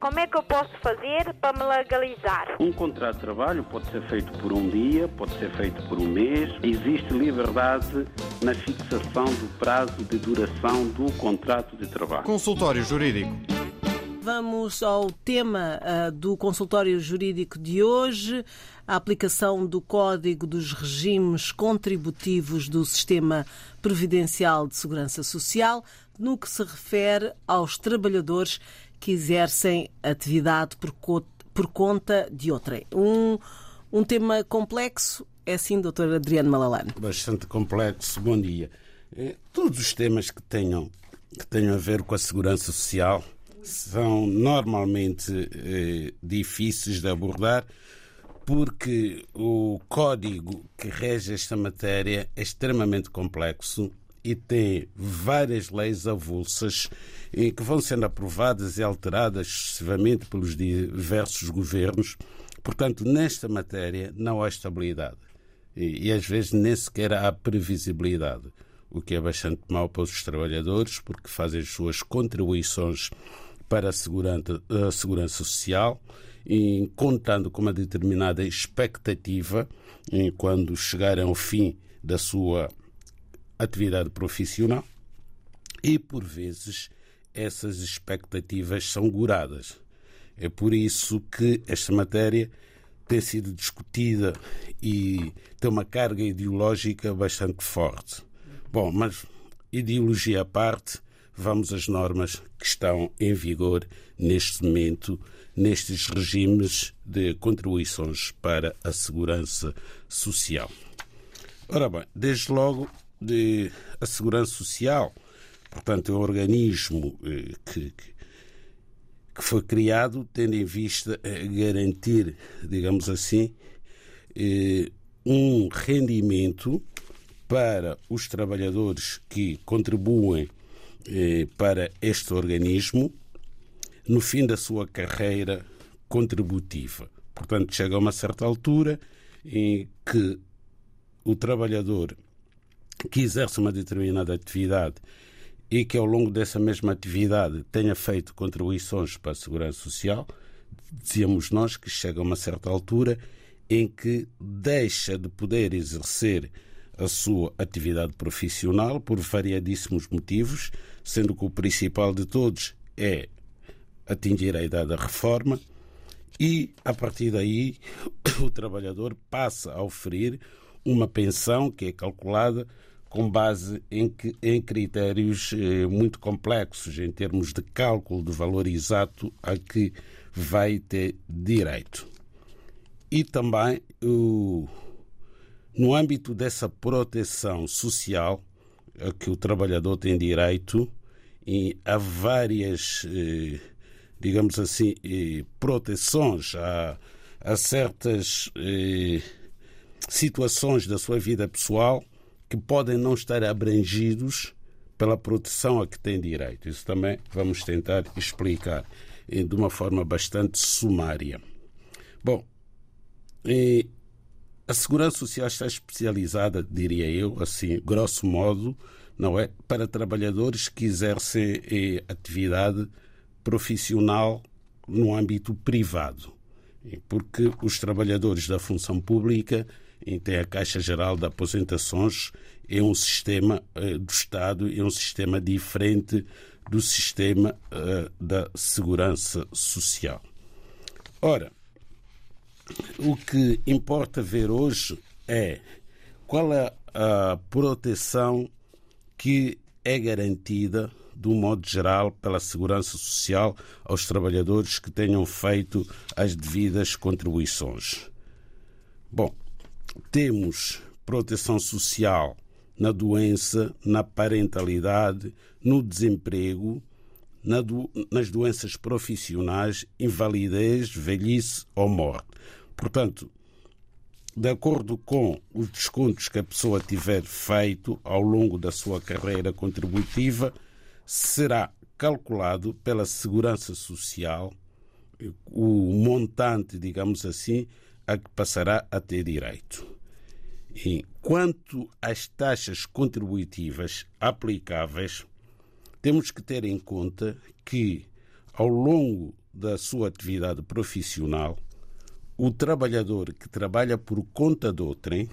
Como é que eu posso fazer para me legalizar? Um contrato de trabalho pode ser feito por um dia, pode ser feito por um mês. Existe liberdade na fixação do prazo de duração do contrato de trabalho. Consultório Jurídico. Vamos ao tema uh, do consultório jurídico de hoje, a aplicação do Código dos Regimes Contributivos do Sistema Previdencial de Segurança Social, no que se refere aos trabalhadores que exercem atividade por, co por conta de outrem. Um, um tema complexo, é sim, doutor Adriano Malalane? Bastante complexo. Bom dia. Eh, todos os temas que tenham, que tenham a ver com a segurança social são normalmente eh, difíceis de abordar porque o código que rege esta matéria é extremamente complexo e tem várias leis avulsas que vão sendo aprovadas e alteradas sucessivamente pelos diversos governos. Portanto, nesta matéria não há estabilidade e, e às vezes nem sequer há previsibilidade, o que é bastante mau para os trabalhadores porque fazem as suas contribuições para a segurança, a segurança social, e contando com uma determinada expectativa quando chegarem ao fim da sua atividade profissional e, por vezes, essas expectativas são goradas. É por isso que esta matéria tem sido discutida e tem uma carga ideológica bastante forte. Bom, mas ideologia à parte, vamos às normas que estão em vigor neste momento, nestes regimes de contribuições para a segurança social. Ora bem, desde logo, de a segurança social, portanto, é um organismo eh, que, que foi criado tendo em vista garantir, digamos assim, eh, um rendimento para os trabalhadores que contribuem eh, para este organismo no fim da sua carreira contributiva. Portanto, chega a uma certa altura em que o trabalhador que exerce uma determinada atividade e que ao longo dessa mesma atividade tenha feito contribuições para a segurança social, dizíamos nós que chega a uma certa altura em que deixa de poder exercer a sua atividade profissional por variadíssimos motivos, sendo que o principal de todos é atingir a idade da reforma e, a partir daí, o trabalhador passa a oferir uma pensão que é calculada com base em, em critérios eh, muito complexos em termos de cálculo do valor exato a que vai ter direito. E também no âmbito dessa proteção social a que o trabalhador tem direito, e há várias, eh, digamos assim, eh, proteções a, a certas situações da sua vida pessoal que podem não estar abrangidos pela proteção a que tem direito. Isso também vamos tentar explicar de uma forma bastante sumária. Bom, a segurança social está especializada, diria eu, assim, grosso modo, não é, para trabalhadores que exercem eh, atividade profissional no âmbito privado, porque os trabalhadores da função pública têm a Caixa Geral de Aposentações é um sistema eh, do Estado, é um sistema diferente do sistema eh, da segurança social. Ora, o que importa ver hoje é qual é a proteção que é garantida, de um modo geral, pela Segurança Social aos trabalhadores que tenham feito as devidas contribuições. Bom, temos proteção social na doença, na parentalidade, no desemprego, na do, nas doenças profissionais, invalidez, velhice ou morte. Portanto, de acordo com os descontos que a pessoa tiver feito ao longo da sua carreira contributiva, será calculado pela Segurança Social o montante, digamos assim, a que passará a ter direito. E quanto às taxas contributivas aplicáveis, temos que ter em conta que ao longo da sua atividade profissional, o trabalhador que trabalha por conta de outrem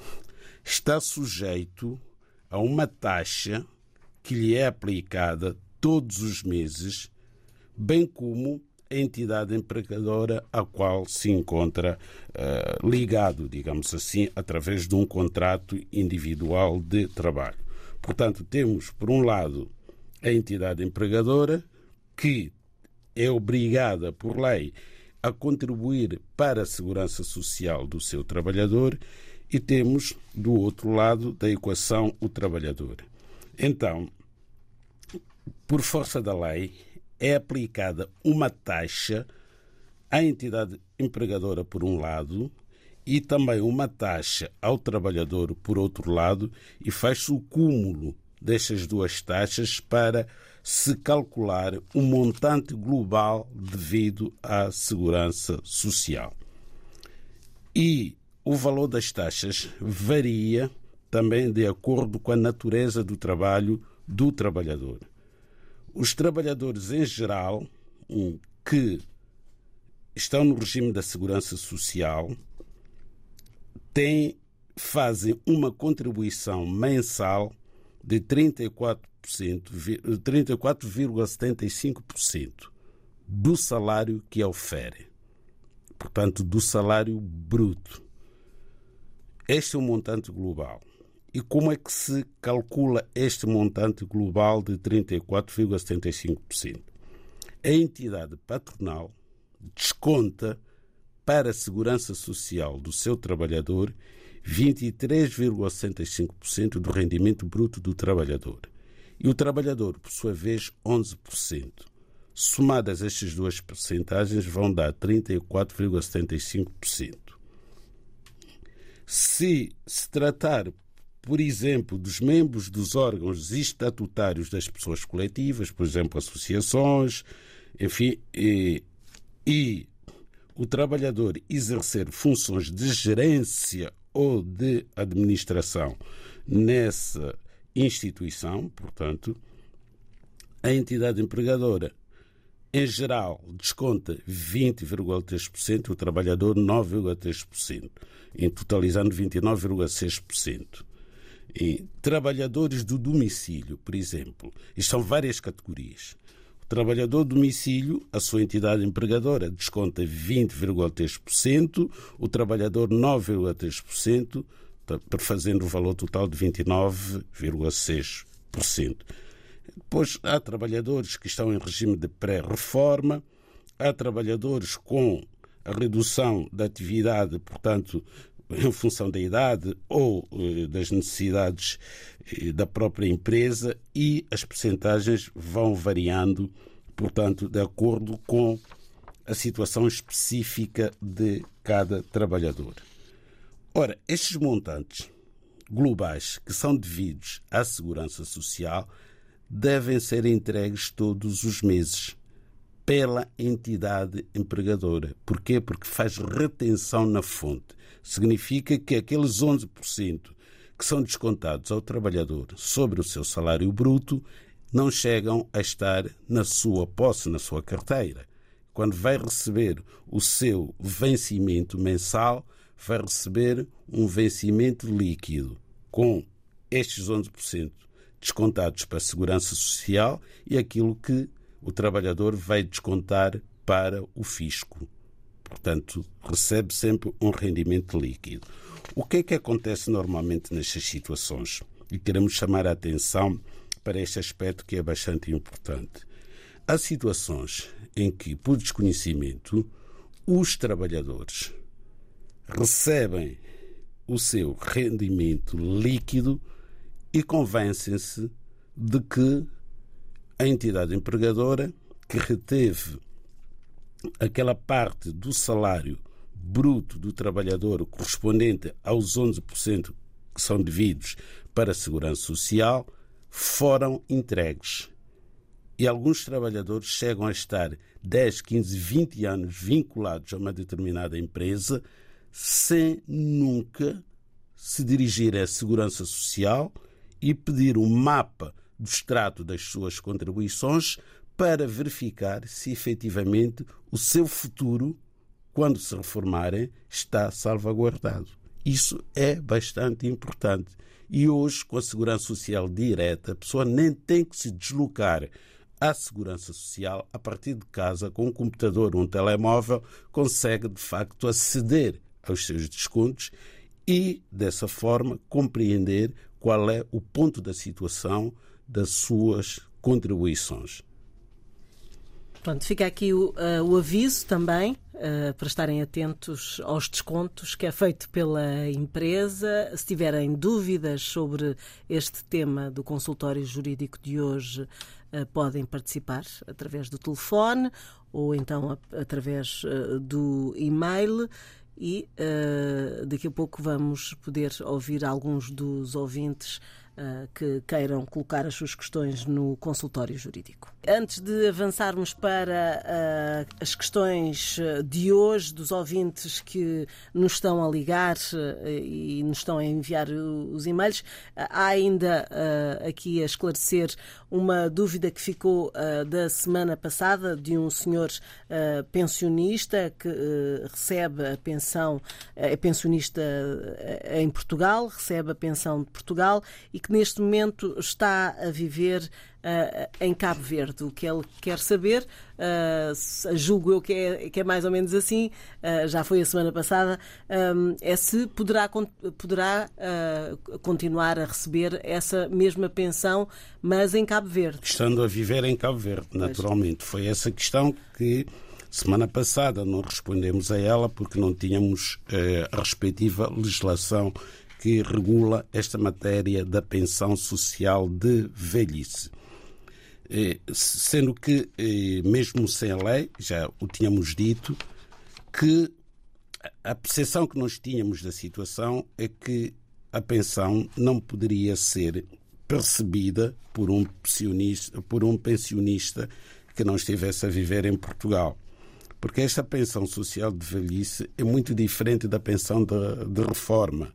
está sujeito a uma taxa que lhe é aplicada todos os meses, bem como a entidade empregadora a qual se encontra uh, ligado, digamos assim, através de um contrato individual de trabalho. Portanto, temos, por um lado, a entidade empregadora, que é obrigada por lei a contribuir para a segurança social do seu trabalhador, e temos, do outro lado da equação, o trabalhador. Então, por força da lei, é aplicada uma taxa à entidade empregadora, por um lado, e também uma taxa ao trabalhador, por outro lado, e faz-se o cúmulo destas duas taxas para se calcular o montante global devido à segurança social. E o valor das taxas varia também de acordo com a natureza do trabalho do trabalhador. Os trabalhadores em geral que estão no regime da segurança social têm, fazem uma contribuição mensal de 34,75% do salário que oferem. Portanto, do salário bruto. Este é o montante global. E como é que se calcula este montante global de 34,75%? A entidade patronal desconta para a segurança social do seu trabalhador 23,65% do rendimento bruto do trabalhador. E o trabalhador, por sua vez, 11%. Somadas estas duas percentagens, vão dar 34,75%. Se se tratar, por exemplo, dos membros dos órgãos estatutários das pessoas coletivas, por exemplo, associações, enfim, e, e o trabalhador exercer funções de gerência ou de administração nessa instituição, portanto, a entidade empregadora, em geral, desconta 20,3%, o trabalhador 9,3%, em totalizando 29,6%. E trabalhadores do domicílio, por exemplo, isto são várias categorias. Trabalhador do domicílio, a sua entidade empregadora desconta 20,3%, o trabalhador 9,3%, fazendo o valor total de 29,6%. Depois há trabalhadores que estão em regime de pré-reforma, há trabalhadores com a redução da atividade, portanto, em função da idade ou eh, das necessidades eh, da própria empresa e as percentagens vão variando, portanto, de acordo com a situação específica de cada trabalhador. Ora, estes montantes globais que são devidos à segurança social devem ser entregues todos os meses pela entidade empregadora. Porquê? Porque faz retenção na fonte. Significa que aqueles 11% que são descontados ao trabalhador sobre o seu salário bruto não chegam a estar na sua posse, na sua carteira. Quando vai receber o seu vencimento mensal, vai receber um vencimento líquido com estes 11% descontados para a segurança social e aquilo que o trabalhador vai descontar para o fisco. Portanto, recebe sempre um rendimento líquido. O que é que acontece normalmente nestas situações? E queremos chamar a atenção para este aspecto que é bastante importante. Há situações em que, por desconhecimento, os trabalhadores recebem o seu rendimento líquido e convencem-se de que a entidade empregadora que reteve aquela parte do salário bruto do trabalhador correspondente aos 11% que são devidos para a segurança social foram entregues. E alguns trabalhadores chegam a estar 10, 15, 20 anos vinculados a uma determinada empresa sem nunca se dirigir à segurança social e pedir um mapa do extrato das suas contribuições para verificar se efetivamente o seu futuro, quando se reformarem, está salvaguardado. Isso é bastante importante. E hoje, com a segurança social direta, a pessoa nem tem que se deslocar à segurança social a partir de casa, com um computador ou um telemóvel, consegue de facto aceder aos seus descontos e, dessa forma, compreender qual é o ponto da situação das suas contribuições. Pronto, fica aqui o, uh, o aviso também uh, para estarem atentos aos descontos que é feito pela empresa. Se tiverem dúvidas sobre este tema do consultório jurídico de hoje, uh, podem participar através do telefone ou então a, através do e-mail e uh, daqui a pouco vamos poder ouvir alguns dos ouvintes uh, que queiram colocar as suas questões no consultório jurídico. Antes de avançarmos para uh, as questões de hoje, dos ouvintes que nos estão a ligar e nos estão a enviar os e-mails, há ainda aqui a esclarecer uma dúvida que ficou da semana passada de um senhor pensionista que recebe a pensão, é pensionista em Portugal, recebe a pensão de Portugal e que que neste momento está a viver uh, em Cabo Verde. O que ele quer saber, uh, julgo eu que é, que é mais ou menos assim, uh, já foi a semana passada, um, é se poderá, poderá continuar a receber essa mesma pensão, mas em Cabo Verde. Estando a viver em Cabo Verde, naturalmente. Foi essa questão que. Semana passada não respondemos a ela porque não tínhamos a respectiva legislação que regula esta matéria da pensão social de velhice. Eh, sendo que, eh, mesmo sem a lei, já o tínhamos dito, que a percepção que nós tínhamos da situação é que a pensão não poderia ser percebida por um pensionista, por um pensionista que não estivesse a viver em Portugal. Porque esta pensão social de velhice é muito diferente da pensão de, de reforma.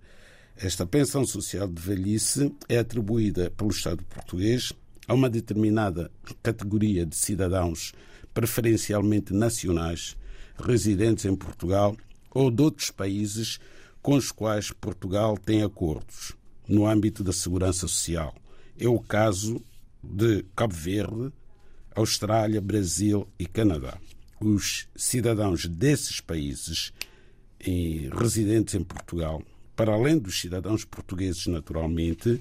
Esta pensão social de velhice é atribuída pelo Estado português a uma determinada categoria de cidadãos, preferencialmente nacionais, residentes em Portugal ou de outros países com os quais Portugal tem acordos no âmbito da segurança social. É o caso de Cabo Verde, Austrália, Brasil e Canadá. Os cidadãos desses países residentes em Portugal para além dos cidadãos portugueses, naturalmente,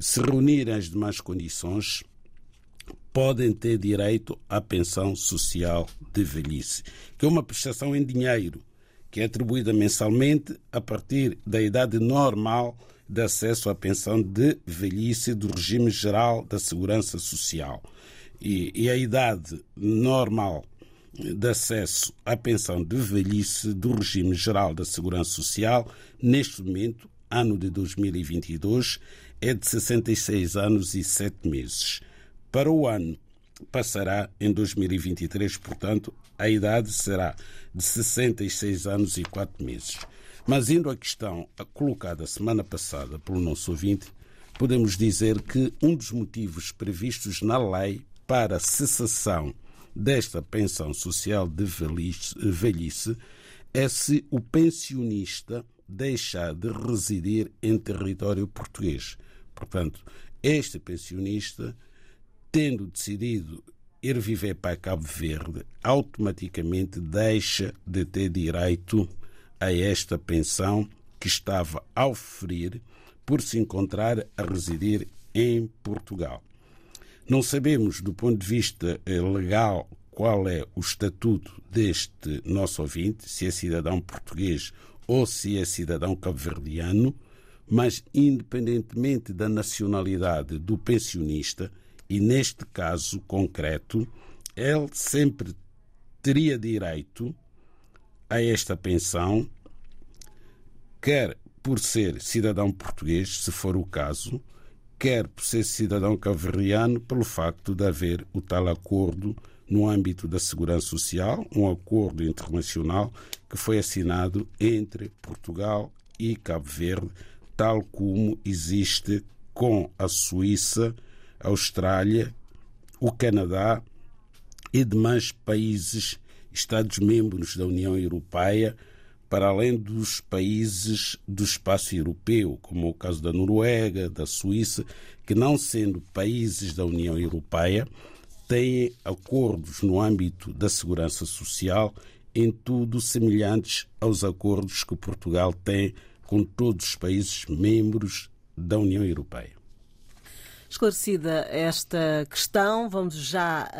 se reunirem as demais condições, podem ter direito à pensão social de velhice, que é uma prestação em dinheiro, que é atribuída mensalmente a partir da idade normal de acesso à pensão de velhice do regime geral da segurança social. E, e a idade normal de acesso à pensão de velhice do regime geral da Segurança Social, neste momento, ano de 2022, é de 66 anos e 7 meses. Para o ano, passará em 2023, portanto, a idade será de 66 anos e 4 meses. Mas indo à questão colocada semana passada pelo nosso ouvinte, podemos dizer que um dos motivos previstos na lei para cessação desta pensão social de velhice é se o pensionista deixar de residir em território português. Portanto, este pensionista, tendo decidido ir viver para Cabo Verde, automaticamente deixa de ter direito a esta pensão que estava a oferir por se encontrar a residir em Portugal. Não sabemos, do ponto de vista eh, legal, qual é o estatuto deste nosso ouvinte, se é cidadão português ou se é cidadão cabo-verdiano, mas independentemente da nacionalidade do pensionista, e neste caso concreto, ele sempre teria direito a esta pensão, quer por ser cidadão português, se for o caso, quer por ser cidadão caveriano, pelo facto de haver o tal acordo no âmbito da segurança social, um acordo internacional que foi assinado entre Portugal e Cabo Verde, tal como existe com a Suíça, a Austrália, o Canadá e demais países, Estados-membros da União Europeia, para além dos países do espaço europeu, como o caso da Noruega, da Suíça, que, não sendo países da União Europeia, têm acordos no âmbito da segurança social, em tudo semelhantes aos acordos que Portugal tem com todos os países membros da União Europeia. Esclarecida esta questão, vamos já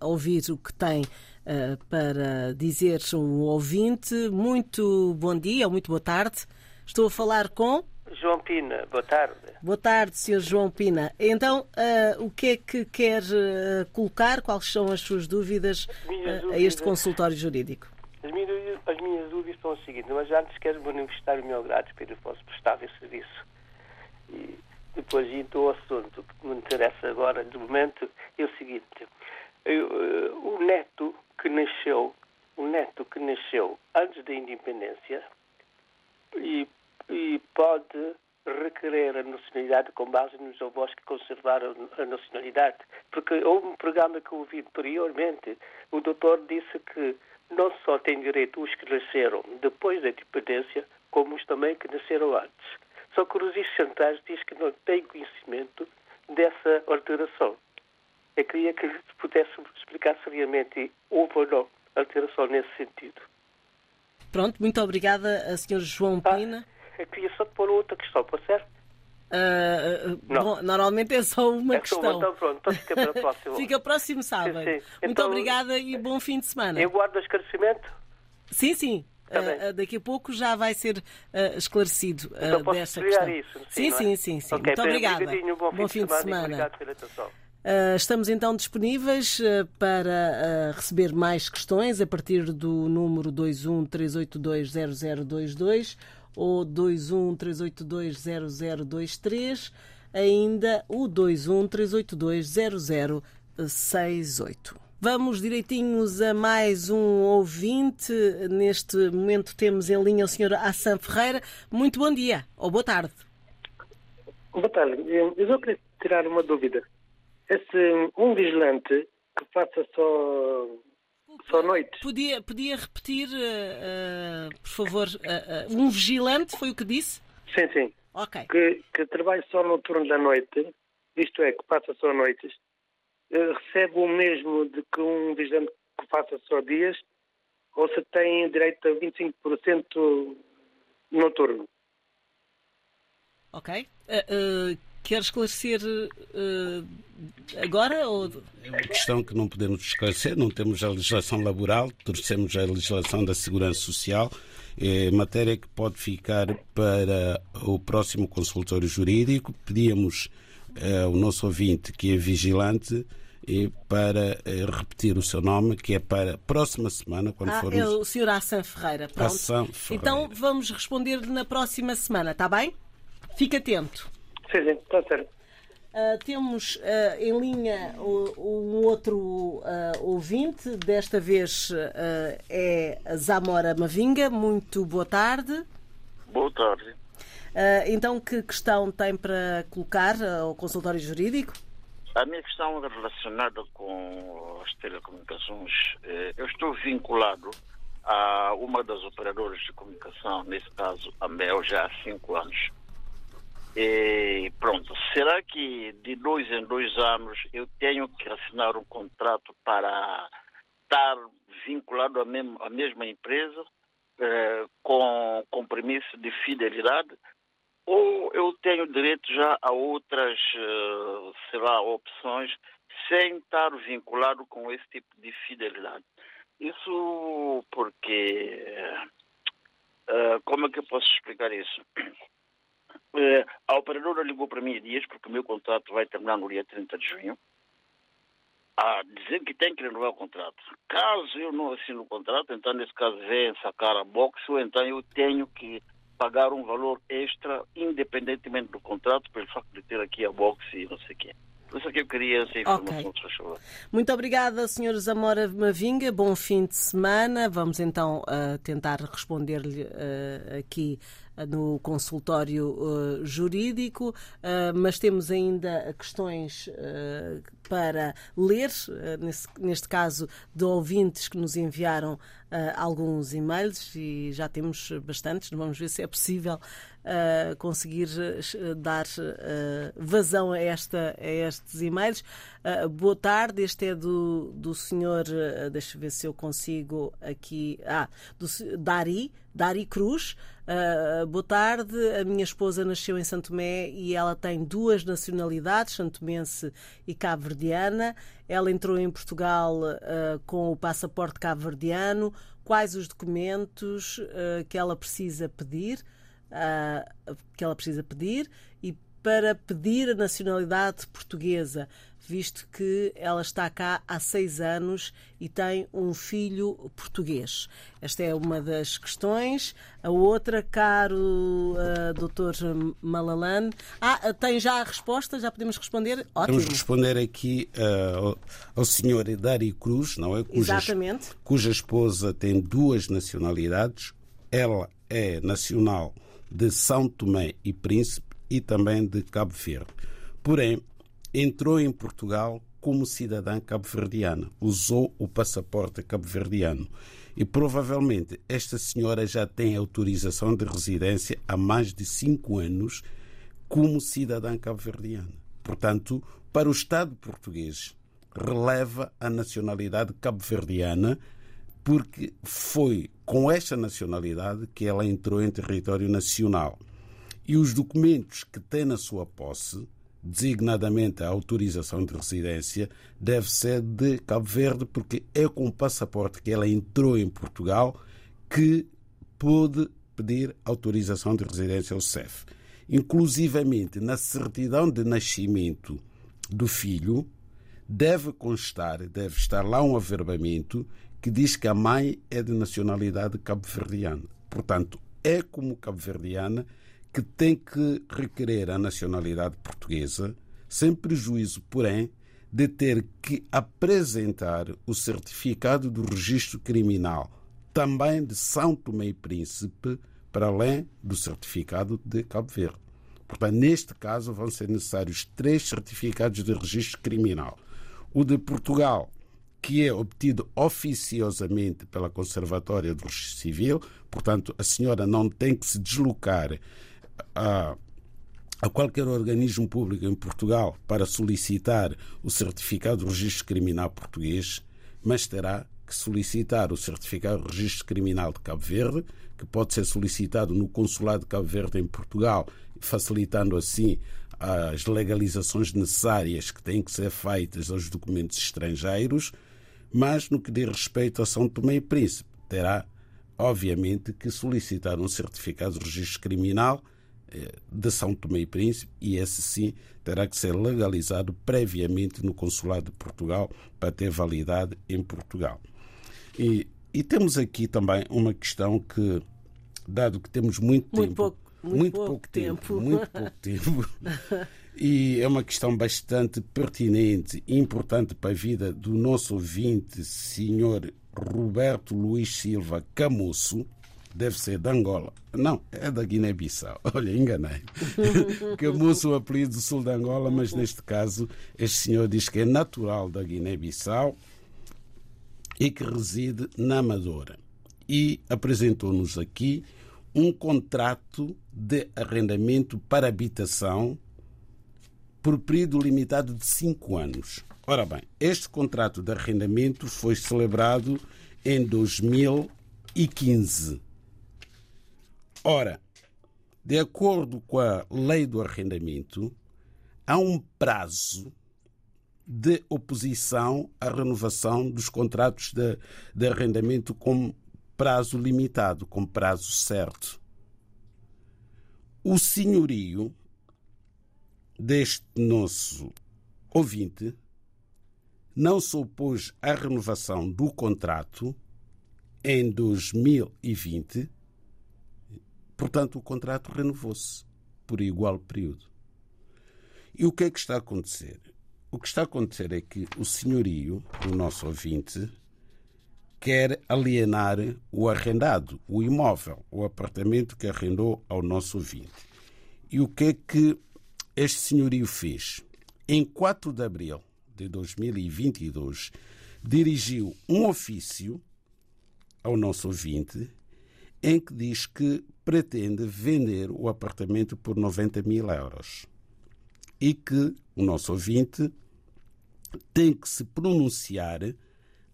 uh, ouvir o que tem uh, para dizer um ouvinte. Muito bom dia ou muito boa tarde. Estou a falar com. João Pina, boa tarde. Boa tarde, Sr. João Pina. Então, uh, o que é que quer colocar? Quais são as suas dúvidas, dúvidas a este consultório jurídico? As minhas, as minhas dúvidas são as seguintes, mas antes quero manifestar o meu grato pelo vosso prestado serviço. E depois indo ao assunto que me interessa agora, de momento, é o seguinte. Eu, eh, o neto que nasceu, o neto que nasceu antes da independência e, e pode requerer a nacionalidade com base nos avós que conservaram a nacionalidade. Porque houve um programa que eu ouvi anteriormente, o doutor disse que não só tem direito os que nasceram depois da independência, como os também que nasceram antes. Só que o registro centrais diz que não tem conhecimento dessa alteração. Eu queria que pudesse explicar seriamente houve ou não alteração nesse sentido. Pronto, muito obrigada, a Sr. João ah, Pina. Eu queria só pôr outra questão, pode ser? Uh, bom, normalmente é só uma é questão. Uma, então pronto, então fica para o próximo. fica próximo sábado. Sim, sim. Muito então, obrigada e bom fim de semana. Eu guardo o esclarecimento? Sim, sim. Uh, daqui a pouco já vai ser esclarecido então dessa questão. Isso, sim, sim, é? sim, sim. Okay, Muito obrigada. Bom, bom fim de semana. De semana. Uh, estamos então disponíveis uh, para uh, receber mais questões a partir do número 213820022 ou 213820023, ainda o 213820068. Vamos direitinhos a mais um ouvinte. Neste momento temos em linha o Sr. Assan Ferreira. Muito bom dia ou boa tarde. Boa tarde. Eu só queria tirar uma dúvida. Esse um vigilante que faça só só noites. Podia, podia repetir, uh, uh, por favor, uh, um vigilante, foi o que disse? Sim, sim. Ok. Que, que trabalhe só no turno da noite, isto é, que passa só noites, recebe o mesmo de que um vigilante que faça só dias ou se tem direito a 25% noturno. Ok. Uh, uh, quer esclarecer uh, agora? Ou... É uma questão que não podemos esclarecer. Não temos a legislação laboral, torcemos a legislação da segurança social. É matéria que pode ficar para o próximo consultório jurídico. Pedíamos é, o nosso ouvinte, que é vigilante, e para é, repetir o seu nome, que é para a próxima semana, quando ah, formos... É o Sr. Assan Ferreira. Pronto. Assan Ferreira. Então vamos responder na próxima semana, está bem? Fique atento. Sim, sim, está certo. Uh, temos uh, em linha um outro uh, ouvinte, desta vez é Zamora Mavinga. Muito boa tarde. Boa tarde. Uh, então, que questão tem para colocar ao consultório jurídico? A minha questão é relacionada com as telecomunicações. Eh, eu estou vinculado a uma das operadoras de comunicação, nesse caso a Mel, já há cinco anos. E pronto, será que de dois em dois anos eu tenho que assinar um contrato para estar vinculado à mesma, à mesma empresa eh, com compromisso de fidelidade? ou eu tenho direito já a outras, uh, sei lá, opções sem estar vinculado com esse tipo de fidelidade. Isso porque, uh, como é que eu posso explicar isso? Uh, a operadora ligou para mim dias, porque o meu contrato vai terminar no dia 30 de junho, a dizer que tem que renovar o contrato. Caso eu não assine o contrato, então nesse caso vem sacar a box, ou então eu tenho que pagar um valor extra, independentemente do contrato, pelo facto de ter aqui a box e não sei o quê. Por isso é que eu queria essa informação, okay. favor. Muito obrigada, Sr. Zamora Mavinga. Bom fim de semana. Vamos então uh, tentar responder-lhe uh, aqui no consultório uh, jurídico, uh, mas temos ainda questões uh, para ler, nesse, neste caso de ouvintes que nos enviaram alguns e-mails e já temos bastantes, vamos ver se é possível conseguir dar vazão a, esta, a estes e-mails. boa tarde, este é do, do senhor, deixa eu ver se eu consigo aqui, ah, do Dari, Dari Cruz. Uh, boa tarde, a minha esposa nasceu em Santo Tomé e ela tem duas nacionalidades, santomense e cabo-verdiana. Ela entrou em Portugal uh, com o passaporte cabo-verdiano. Quais os documentos uh, que ela precisa pedir? Que ela precisa pedir e para pedir a nacionalidade portuguesa visto que ela está cá há seis anos e tem um filho português. Esta é uma das questões. A outra, caro uh, doutor Malalan. Ah, tem já a resposta? Já podemos responder? Ótimo. Vamos responder aqui uh, ao senhor Dari Cruz, não é? Cuja, Exatamente. Cuja esposa tem duas nacionalidades. Ela é nacional de São Tomé e Príncipe e também de Cabo Verde. Porém, entrou em Portugal como cidadã cabo-verdiana, usou o passaporte cabo-verdiano e provavelmente esta senhora já tem autorização de residência há mais de cinco anos como cidadã cabo-verdiana. Portanto, para o Estado português, releva a nacionalidade cabo-verdiana porque foi com esta nacionalidade que ela entrou em território nacional. E os documentos que tem na sua posse designadamente a autorização de residência, deve ser de Cabo Verde, porque é com o passaporte que ela entrou em Portugal que pôde pedir autorização de residência ao CEF. Inclusivamente, na certidão de nascimento do filho, deve constar, deve estar lá um averbamento que diz que a mãe é de nacionalidade cabo-verdiana. Portanto, é como cabo-verdiana que tem que requerer a nacionalidade portuguesa, sem prejuízo, porém, de ter que apresentar o certificado do registro criminal, também de São Tomé e Príncipe, para além do certificado de Cabo Verde. Portanto, neste caso, vão ser necessários três certificados de registro criminal. O de Portugal, que é obtido oficiosamente pela Conservatória do Registro Civil, portanto, a senhora não tem que se deslocar a, a qualquer organismo público em Portugal para solicitar o certificado de registro criminal português, mas terá que solicitar o certificado de registro criminal de Cabo Verde, que pode ser solicitado no Consulado de Cabo Verde em Portugal, facilitando assim as legalizações necessárias que têm que ser feitas aos documentos estrangeiros, mas no que diz respeito a São Tomé e Príncipe, terá, obviamente, que solicitar um certificado de registro criminal eh, de São Tomé e Príncipe e esse sim terá que ser legalizado previamente no Consulado de Portugal para ter validade em Portugal. E, e temos aqui também uma questão que, dado que temos muito, muito tempo, pouco, muito, muito pouco, pouco tempo, tempo, muito pouco tempo, e é uma questão bastante pertinente e importante para a vida do nosso ouvinte, senhor Roberto Luiz Silva Camusso, deve ser de Angola. Não, é da Guiné-Bissau. Olha, enganei. moço o apelido do sul de Angola, mas neste caso este senhor diz que é natural da Guiné-Bissau e que reside na Amadora. E apresentou-nos aqui um contrato de arrendamento para habitação por período limitado de cinco anos. Ora bem, este contrato de arrendamento foi celebrado em 2015 Ora, de acordo com a lei do arrendamento, há um prazo de oposição à renovação dos contratos de, de arrendamento com prazo limitado, com prazo certo. O senhorio deste nosso ouvinte não se opôs à renovação do contrato em 2020 Portanto, o contrato renovou-se por igual período. E o que é que está a acontecer? O que está a acontecer é que o senhorio, o nosso ouvinte, quer alienar o arrendado, o imóvel, o apartamento que arrendou ao nosso ouvinte. E o que é que este senhorio fez? Em 4 de abril de 2022, dirigiu um ofício ao nosso ouvinte em que diz que pretende vender o apartamento por 90 mil euros e que o nosso ouvinte tem que se pronunciar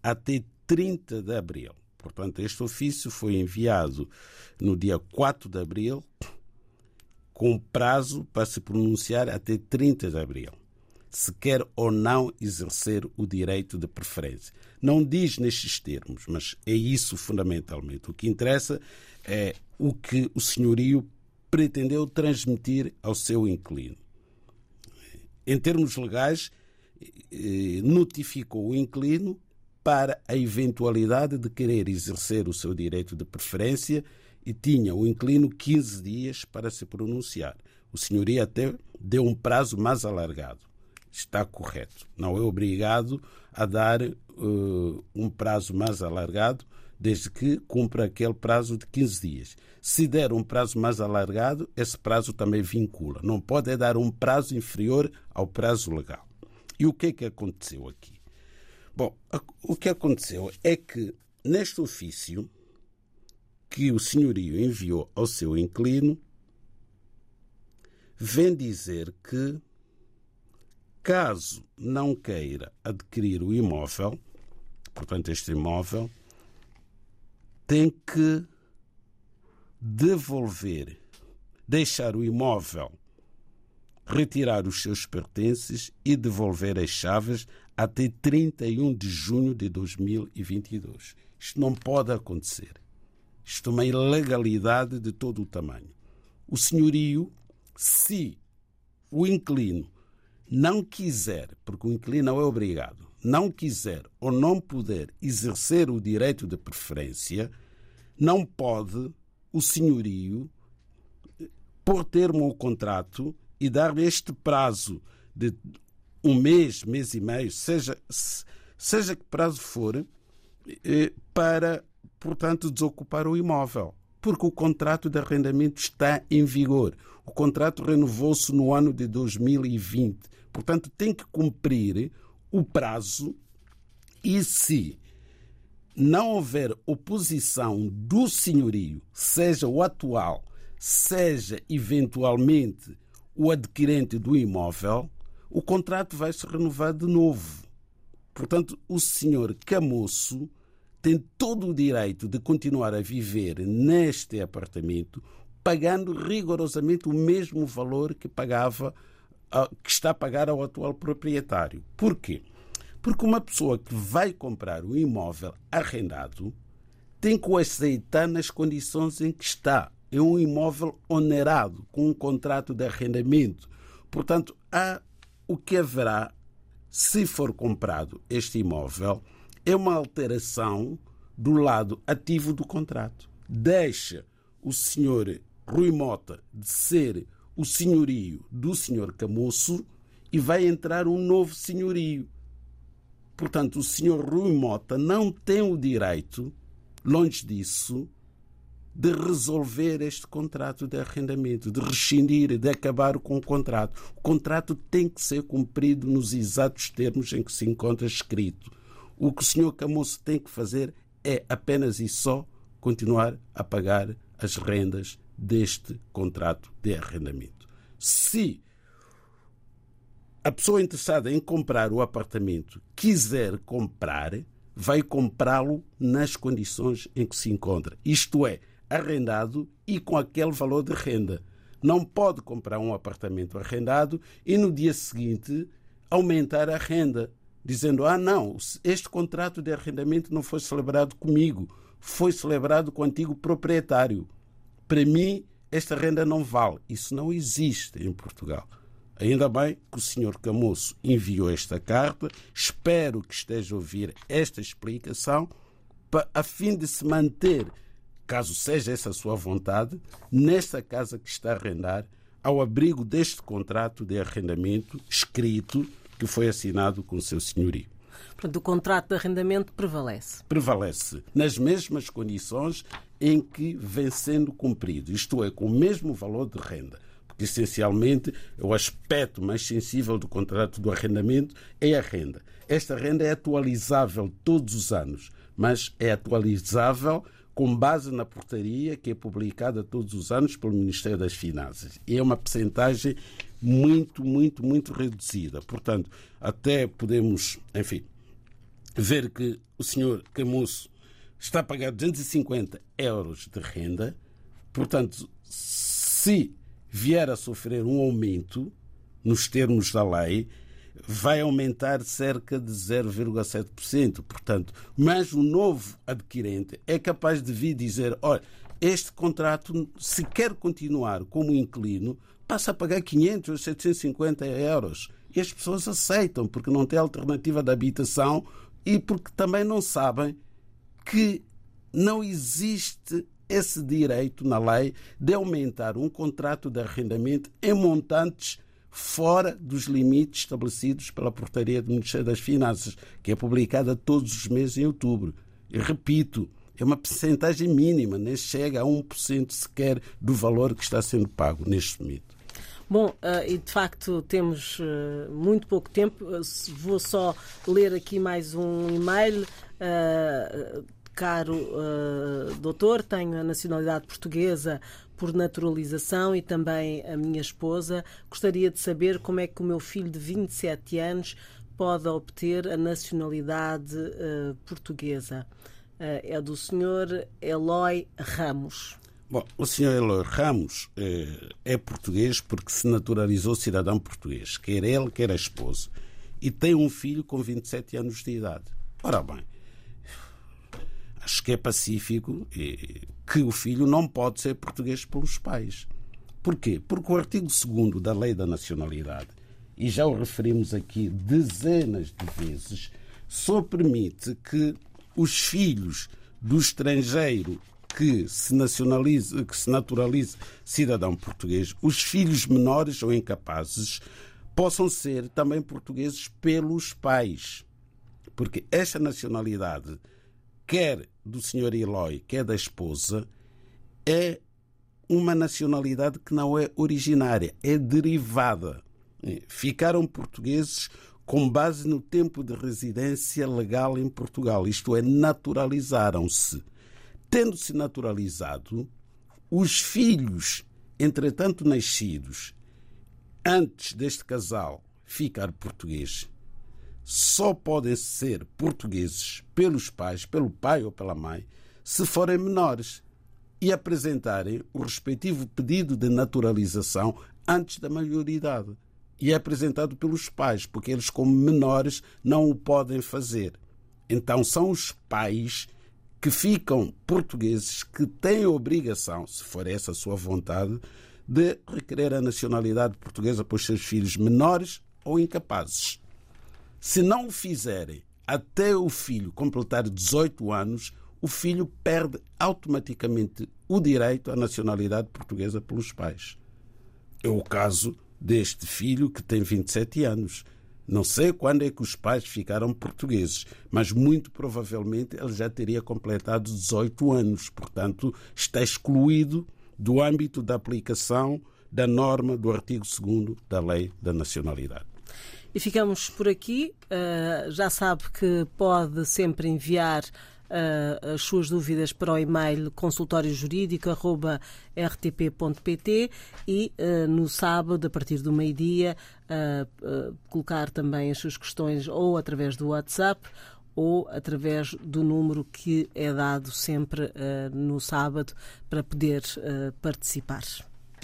até 30 de abril. Portanto, este ofício foi enviado no dia 4 de abril, com prazo para se pronunciar até 30 de abril, se quer ou não exercer o direito de preferência. Não diz nestes termos, mas é isso fundamentalmente. O que interessa é o que o senhorio pretendeu transmitir ao seu inquilino. Em termos legais, eh, notificou o inquilino para a eventualidade de querer exercer o seu direito de preferência e tinha o inquilino 15 dias para se pronunciar. O senhorio até deu um prazo mais alargado. Está correto. Não é obrigado a dar uh, um prazo mais alargado, desde que cumpra aquele prazo de 15 dias. Se der um prazo mais alargado, esse prazo também vincula. Não pode dar um prazo inferior ao prazo legal. E o que é que aconteceu aqui? Bom, o que aconteceu é que neste ofício que o senhorio enviou ao seu inquilino, vem dizer que, caso não queira adquirir o imóvel, portanto, este imóvel, tem que devolver, deixar o imóvel, retirar os seus pertences e devolver as chaves até 31 de junho de 2022. Isto não pode acontecer. Isto é uma ilegalidade de todo o tamanho. O senhorio, se o inquilino não quiser, porque o inquilino não é obrigado, não quiser ou não puder exercer o direito de preferência, não pode o senhorio pôr termo ao contrato e dar este prazo de um mês, mês e meio, seja, seja que prazo for, eh, para, portanto, desocupar o imóvel. Porque o contrato de arrendamento está em vigor. O contrato renovou-se no ano de 2020. Portanto, tem que cumprir o prazo e se não houver oposição do senhorio, seja o atual, seja eventualmente o adquirente do imóvel, o contrato vai se renovar de novo. Portanto, o senhor Camoço tem todo o direito de continuar a viver neste apartamento, pagando rigorosamente o mesmo valor que pagava, que está a pagar ao atual proprietário. Por quê? Porque uma pessoa que vai comprar um imóvel arrendado tem que o aceitar nas condições em que está. É um imóvel onerado, com um contrato de arrendamento. Portanto, há o que haverá, se for comprado este imóvel, é uma alteração do lado ativo do contrato. Deixa o senhor Rui Mota de ser o senhorio do senhor Camusso e vai entrar um novo senhorio. Portanto, o senhor Rui Mota não tem o direito, longe disso, de resolver este contrato de arrendamento, de rescindir, de acabar com o contrato. O contrato tem que ser cumprido nos exatos termos em que se encontra escrito. O que o senhor Camusso tem que fazer é apenas e só continuar a pagar as rendas deste contrato de arrendamento. Se a pessoa interessada em comprar o apartamento quiser comprar, vai comprá-lo nas condições em que se encontra. Isto é, arrendado e com aquele valor de renda. Não pode comprar um apartamento arrendado e no dia seguinte aumentar a renda, dizendo: Ah, não, este contrato de arrendamento não foi celebrado comigo, foi celebrado com o antigo proprietário. Para mim, esta renda não vale. Isso não existe em Portugal. Ainda bem que o Sr. Camusso enviou esta carta. Espero que esteja a ouvir esta explicação a fim de se manter caso seja essa a sua vontade, nesta casa que está a arrendar, ao abrigo deste contrato de arrendamento escrito que foi assinado com o seu senhorio. Portanto, o contrato de arrendamento prevalece. Prevalece nas mesmas condições em que vem sendo cumprido, isto é, com o mesmo valor de renda. Porque, essencialmente, o aspecto mais sensível do contrato do arrendamento é a renda. Esta renda é atualizável todos os anos, mas é atualizável com base na portaria que é publicada todos os anos pelo Ministério das Finanças. E é uma percentagem muito, muito, muito reduzida. Portanto, até podemos, enfim, ver que o senhor Camusso está a pagar 250 euros de renda. Portanto, se vier a sofrer um aumento nos termos da lei, vai aumentar cerca de 0,7%. Portanto, mas o novo adquirente é capaz de vir dizer: olha, este contrato, se quer continuar como inquilino, passa a pagar 500 ou 750 euros. E as pessoas aceitam, porque não tem alternativa de habitação e porque também não sabem que não existe esse direito na lei de aumentar um contrato de arrendamento em montantes fora dos limites estabelecidos pela Portaria do Ministério das Finanças, que é publicada todos os meses em outubro. E repito, é uma percentagem mínima, nem chega a 1% sequer do valor que está sendo pago neste momento. Bom, uh, e de facto temos uh, muito pouco tempo. Uh, vou só ler aqui mais um e-mail. Caro doutor, tenho a nacionalidade portuguesa por naturalização e também a minha esposa. Gostaria de saber como é que o meu filho de 27 anos pode obter a nacionalidade uh, portuguesa. Uh, é do senhor Eloy Ramos. Bom, o senhor Eloy Ramos é, é português porque se naturalizou cidadão português, quer ele, quer a esposa, e tem um filho com 27 anos de idade. Ora bem, acho que é pacífico que o filho não pode ser português pelos pais. Porquê? Porque o artigo 2 da Lei da Nacionalidade, e já o referimos aqui dezenas de vezes, só permite que os filhos do estrangeiro que se nacionalize, que se naturalize cidadão português, os filhos menores ou incapazes possam ser também portugueses pelos pais. Porque esta nacionalidade quer do senhor Eloy, quer da esposa, é uma nacionalidade que não é originária, é derivada. Ficaram portugueses com base no tempo de residência legal em Portugal, isto é, naturalizaram-se. Tendo-se naturalizado, os filhos, entretanto nascidos, antes deste casal ficar português, só podem ser portugueses pelos pais, pelo pai ou pela mãe, se forem menores e apresentarem o respectivo pedido de naturalização antes da maioridade. E é apresentado pelos pais, porque eles, como menores, não o podem fazer. Então, são os pais que ficam portugueses que têm a obrigação, se for essa a sua vontade, de requerer a nacionalidade portuguesa para os seus filhos menores ou incapazes. Se não o fizerem até o filho completar 18 anos, o filho perde automaticamente o direito à nacionalidade portuguesa pelos pais. É o caso deste filho que tem 27 anos. Não sei quando é que os pais ficaram portugueses, mas muito provavelmente ele já teria completado 18 anos, portanto, está excluído do âmbito da aplicação da norma do artigo 2 da Lei da Nacionalidade. E ficamos por aqui. Uh, já sabe que pode sempre enviar uh, as suas dúvidas para o e-mail consultóriojurídico.rtp.pt e uh, no sábado, a partir do meio-dia, colocar também as suas questões ou através do WhatsApp ou através do número que é dado sempre no sábado para poder participar.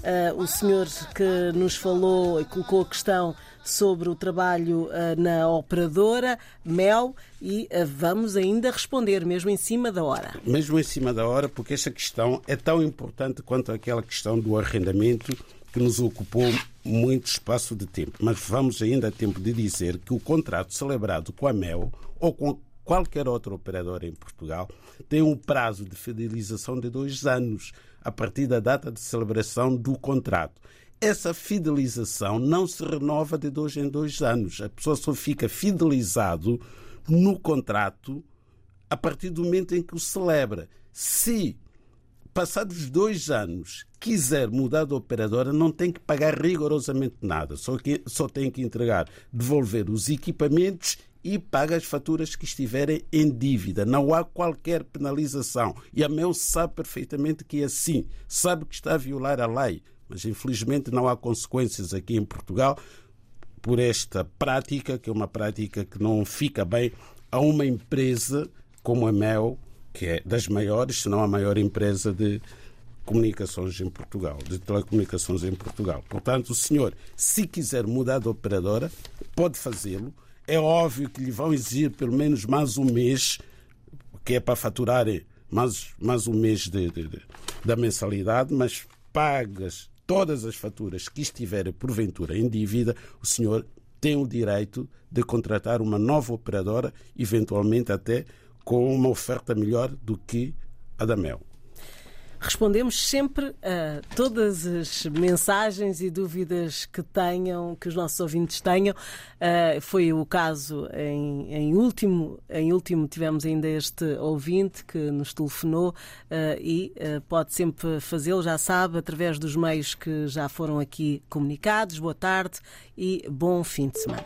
Uh, o senhor que nos falou e colocou a questão sobre o trabalho uh, na operadora Mel e uh, vamos ainda responder, mesmo em cima da hora. Mesmo em cima da hora, porque esta questão é tão importante quanto aquela questão do arrendamento que nos ocupou muito espaço de tempo. Mas vamos ainda a tempo de dizer que o contrato celebrado com a Mel ou com qualquer outra operadora em Portugal tem um prazo de fidelização de dois anos a partir da data de celebração do contrato. Essa fidelização não se renova de dois em dois anos. A pessoa só fica fidelizado no contrato a partir do momento em que o celebra. Se passados dois anos quiser mudar de operadora, não tem que pagar rigorosamente nada, só, que, só tem que entregar, devolver os equipamentos e paga as faturas que estiverem em dívida. Não há qualquer penalização. E a MEL sabe perfeitamente que é assim. Sabe que está a violar a lei. Mas infelizmente não há consequências aqui em Portugal por esta prática, que é uma prática que não fica bem a uma empresa como a MEL, que é das maiores, se não a maior empresa de comunicações em Portugal, de telecomunicações em Portugal. Portanto, o senhor, se quiser mudar de operadora, pode fazê-lo. É óbvio que lhe vão exigir pelo menos mais um mês, que é para faturarem mais, mais um mês de, de, de, da mensalidade, mas pagas todas as faturas que estiverem porventura em dívida, o senhor tem o direito de contratar uma nova operadora, eventualmente até com uma oferta melhor do que a da Mel. Respondemos sempre a todas as mensagens e dúvidas que tenham, que os nossos ouvintes tenham. Uh, foi o caso em, em, último. Em último tivemos ainda este ouvinte que nos telefonou uh, e uh, pode sempre fazê-lo, já sabe, através dos meios que já foram aqui comunicados. Boa tarde e bom fim de semana.